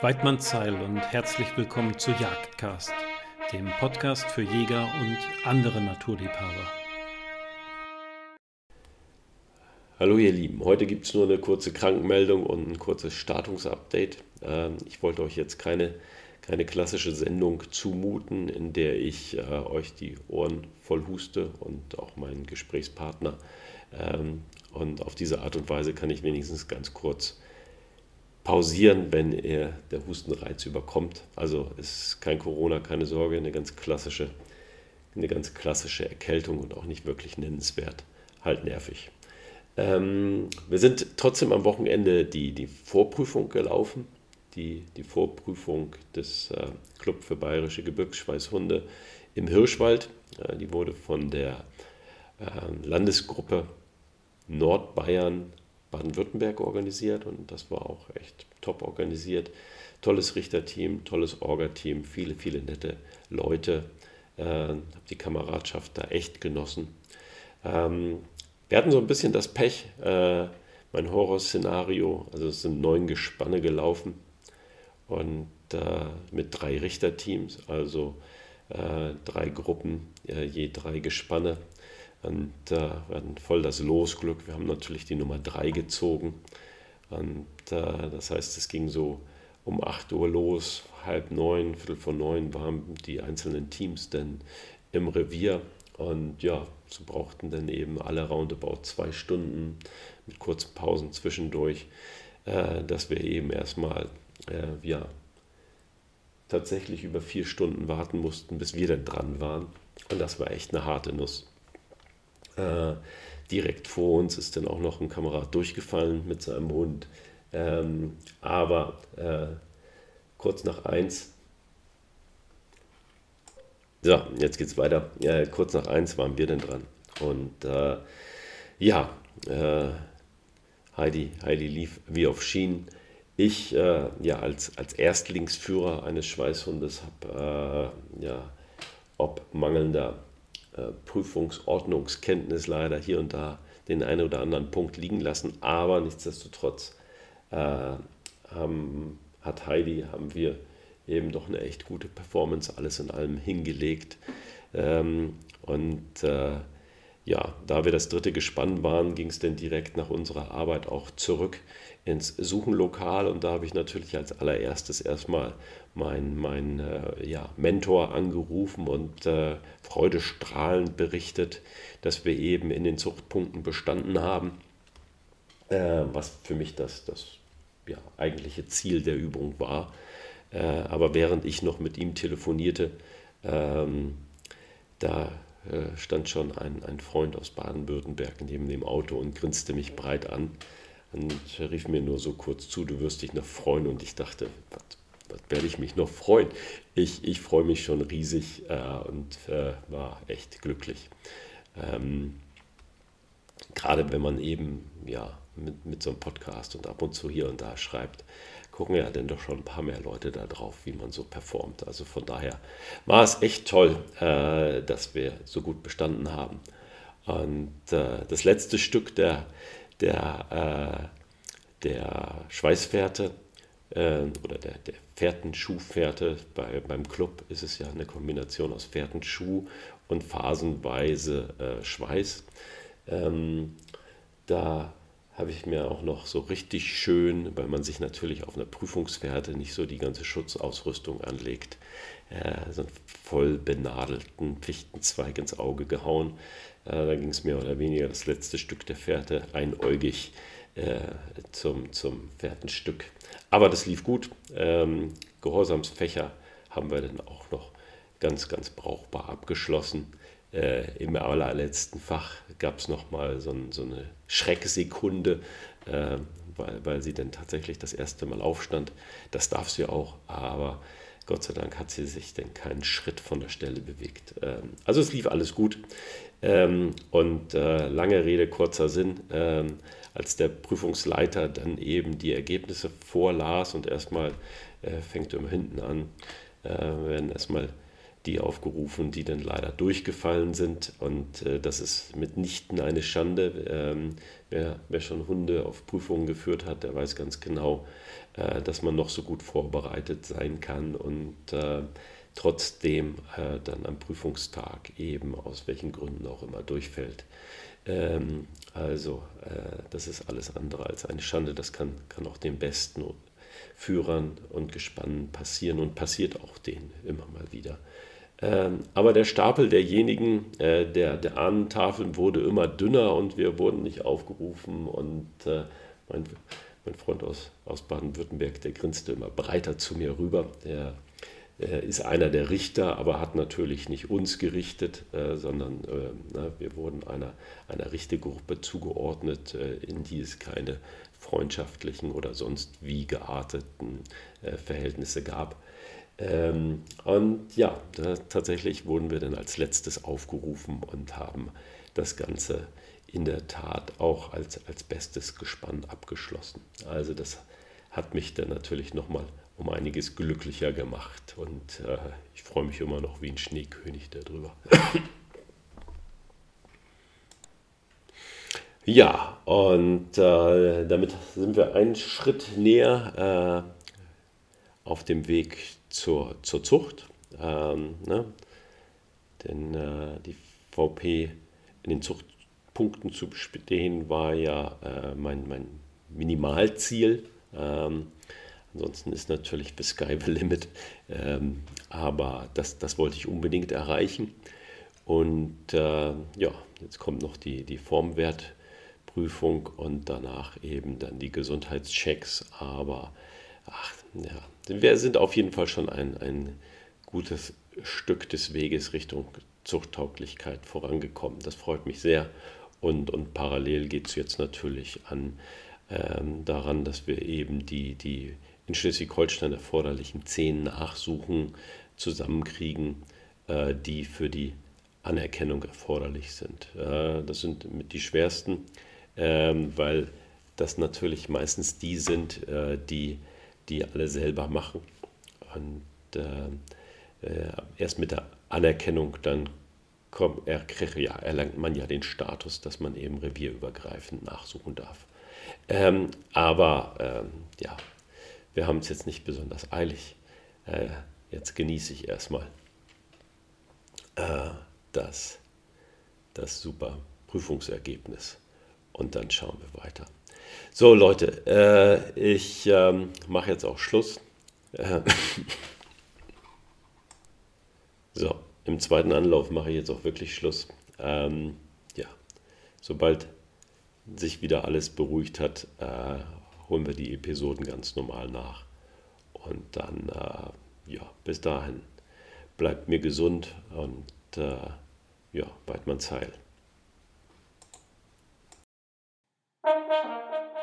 Weidmann Zeil und herzlich willkommen zu Jagdcast, dem Podcast für Jäger und andere Naturliebhaber. Hallo ihr Lieben, heute gibt es nur eine kurze Krankenmeldung und ein kurzes Startungsupdate. Ähm, ich wollte euch jetzt keine, keine klassische Sendung zumuten, in der ich äh, euch die Ohren voll huste und auch meinen Gesprächspartner. Ähm, und auf diese Art und Weise kann ich wenigstens ganz kurz pausieren, wenn er der Hustenreiz überkommt. Also ist kein Corona, keine Sorge, eine ganz klassische, eine ganz klassische Erkältung und auch nicht wirklich nennenswert, halt nervig. Ähm, wir sind trotzdem am Wochenende die, die Vorprüfung gelaufen, die, die Vorprüfung des äh, Club für bayerische Gebirgsschweißhunde im Hirschwald. Äh, die wurde von der äh, Landesgruppe Nordbayern Baden-Württemberg organisiert und das war auch echt top organisiert. Tolles Richterteam, tolles Orga-Team, viele, viele nette Leute. Äh, habe die Kameradschaft da echt genossen. Ähm, wir hatten so ein bisschen das Pech, äh, mein Horrorszenario, also es sind neun Gespanne gelaufen und äh, mit drei Richterteams, also äh, drei Gruppen, äh, je drei Gespanne. Und äh, hatten voll das Losglück. Wir haben natürlich die Nummer 3 gezogen. Und äh, das heißt, es ging so um 8 Uhr los, halb neun, viertel vor neun waren die einzelnen Teams dann im Revier. Und ja, so brauchten dann eben alle roundabout zwei Stunden mit kurzen Pausen zwischendurch, äh, dass wir eben erstmal äh, ja, tatsächlich über vier Stunden warten mussten, bis wir dann dran waren. Und das war echt eine harte Nuss. Äh, direkt vor uns ist dann auch noch ein Kamerad durchgefallen mit seinem Hund. Ähm, aber äh, kurz nach eins, so, jetzt geht's weiter. Äh, kurz nach eins waren wir dann dran. Und äh, ja, äh, Heidi, Heidi lief wie auf Schienen. Ich, äh, ja, als, als Erstlingsführer eines Schweißhundes habe, äh, ja, ob mangelnder Prüfungsordnungskenntnis leider hier und da den einen oder anderen Punkt liegen lassen. Aber nichtsdestotrotz äh, haben, hat Heidi, haben wir eben doch eine echt gute Performance alles in allem hingelegt. Ähm, und äh, ja, da wir das dritte Gespann waren, ging es dann direkt nach unserer Arbeit auch zurück ins Suchenlokal und da habe ich natürlich als allererstes erstmal meinen mein, äh, ja, Mentor angerufen und äh, freudestrahlend berichtet, dass wir eben in den Zuchtpunkten bestanden haben, äh, was für mich das, das ja, eigentliche Ziel der Übung war. Äh, aber während ich noch mit ihm telefonierte, ähm, da äh, stand schon ein, ein Freund aus Baden-Württemberg neben dem Auto und grinste mich breit an und rief mir nur so kurz zu, du wirst dich noch freuen. Und ich dachte, was, was werde ich mich noch freuen? Ich, ich freue mich schon riesig äh, und äh, war echt glücklich. Ähm, Gerade wenn man eben ja, mit, mit so einem Podcast und ab und zu hier und da schreibt, gucken ja dann doch schon ein paar mehr Leute da drauf, wie man so performt. Also von daher war es echt toll, äh, dass wir so gut bestanden haben. Und äh, das letzte Stück der, der, äh, der Schweißfährte äh, oder der, der Fährtenschuhfährte, bei, beim Club ist es ja eine Kombination aus Fährtenschuh und phasenweise äh, Schweiß. Ähm, da habe ich mir auch noch so richtig schön, weil man sich natürlich auf einer Prüfungsfährte nicht so die ganze Schutzausrüstung anlegt, äh, so einen voll benadelten Fichtenzweig ins Auge gehauen. Äh, da ging es mehr oder weniger das letzte Stück der Fährte einäugig äh, zum, zum Fährtenstück. Aber das lief gut. Ähm, Gehorsamsfächer haben wir dann auch noch ganz, ganz brauchbar abgeschlossen. Äh, Im allerletzten Fach gab es nochmal so, ein, so eine Schrecksekunde, äh, weil, weil sie dann tatsächlich das erste Mal aufstand. Das darf sie auch, aber Gott sei Dank hat sie sich dann keinen Schritt von der Stelle bewegt. Ähm, also es lief alles gut. Ähm, und äh, lange Rede, kurzer Sinn, ähm, als der Prüfungsleiter dann eben die Ergebnisse vorlas und erstmal äh, fängt er hinten an, äh, werden erstmal die aufgerufen, die dann leider durchgefallen sind. Und äh, das ist mitnichten eine Schande. Ähm, wer, wer, schon Hunde auf Prüfungen geführt hat, der weiß ganz genau, äh, dass man noch so gut vorbereitet sein kann und äh, trotzdem äh, dann am Prüfungstag eben aus welchen Gründen auch immer durchfällt. Ähm, also äh, das ist alles andere als eine Schande. Das kann, kann auch den besten Führern und Gespannen passieren und passiert auch denen immer mal wieder. Ähm, aber der Stapel derjenigen, äh, der, der Ahnentafeln wurde immer dünner und wir wurden nicht aufgerufen. Und äh, mein, mein Freund aus, aus Baden-Württemberg, der grinste immer breiter zu mir rüber. Der ist einer der Richter, aber hat natürlich nicht uns gerichtet, äh, sondern wir wurden einer, einer Richtegruppe zugeordnet, in die es keine freundschaftlichen oder sonst wie gearteten Verhältnisse gab. Ähm, und ja, da, tatsächlich wurden wir dann als letztes aufgerufen und haben das Ganze in der Tat auch als, als bestes Gespann abgeschlossen. Also das hat mich dann natürlich nochmal um einiges glücklicher gemacht und äh, ich freue mich immer noch wie ein Schneekönig darüber. ja, und äh, damit sind wir einen Schritt näher äh, auf dem Weg zur, zur Zucht. Ähm, ne? Denn äh, die VP in den Zuchtpunkten zu bestehen war ja äh, mein, mein Minimalziel. Ähm, ansonsten ist natürlich the sky the limit. Ähm, aber das, das wollte ich unbedingt erreichen. Und äh, ja, jetzt kommt noch die, die Formwertprüfung und danach eben dann die Gesundheitschecks. Aber ach, ja, wir sind auf jeden Fall schon ein, ein gutes Stück des Weges Richtung Zuchttauglichkeit vorangekommen. Das freut mich sehr. Und, und parallel geht es jetzt natürlich an ähm, daran, dass wir eben die, die in Schleswig-Holstein erforderlichen zehn Nachsuchen zusammenkriegen, äh, die für die Anerkennung erforderlich sind. Äh, das sind mit die schwersten, äh, weil das natürlich meistens die sind, äh, die die alle selber machen. Und äh, äh, erst mit der Anerkennung dann kommt, er, ja, erlangt man ja den Status, dass man eben revierübergreifend nachsuchen darf. Ähm, aber ähm, ja, wir haben es jetzt nicht besonders eilig. Äh, jetzt genieße ich erstmal äh, das, das super Prüfungsergebnis und dann schauen wir weiter. So Leute, äh, ich ähm, mache jetzt auch Schluss. Äh, so, im zweiten Anlauf mache ich jetzt auch wirklich Schluss. Ähm, ja, sobald sich wieder alles beruhigt hat, äh, holen wir die Episoden ganz normal nach. Und dann, äh, ja, bis dahin, bleibt mir gesund und äh, ja, Weidmanns Heil. Thank you.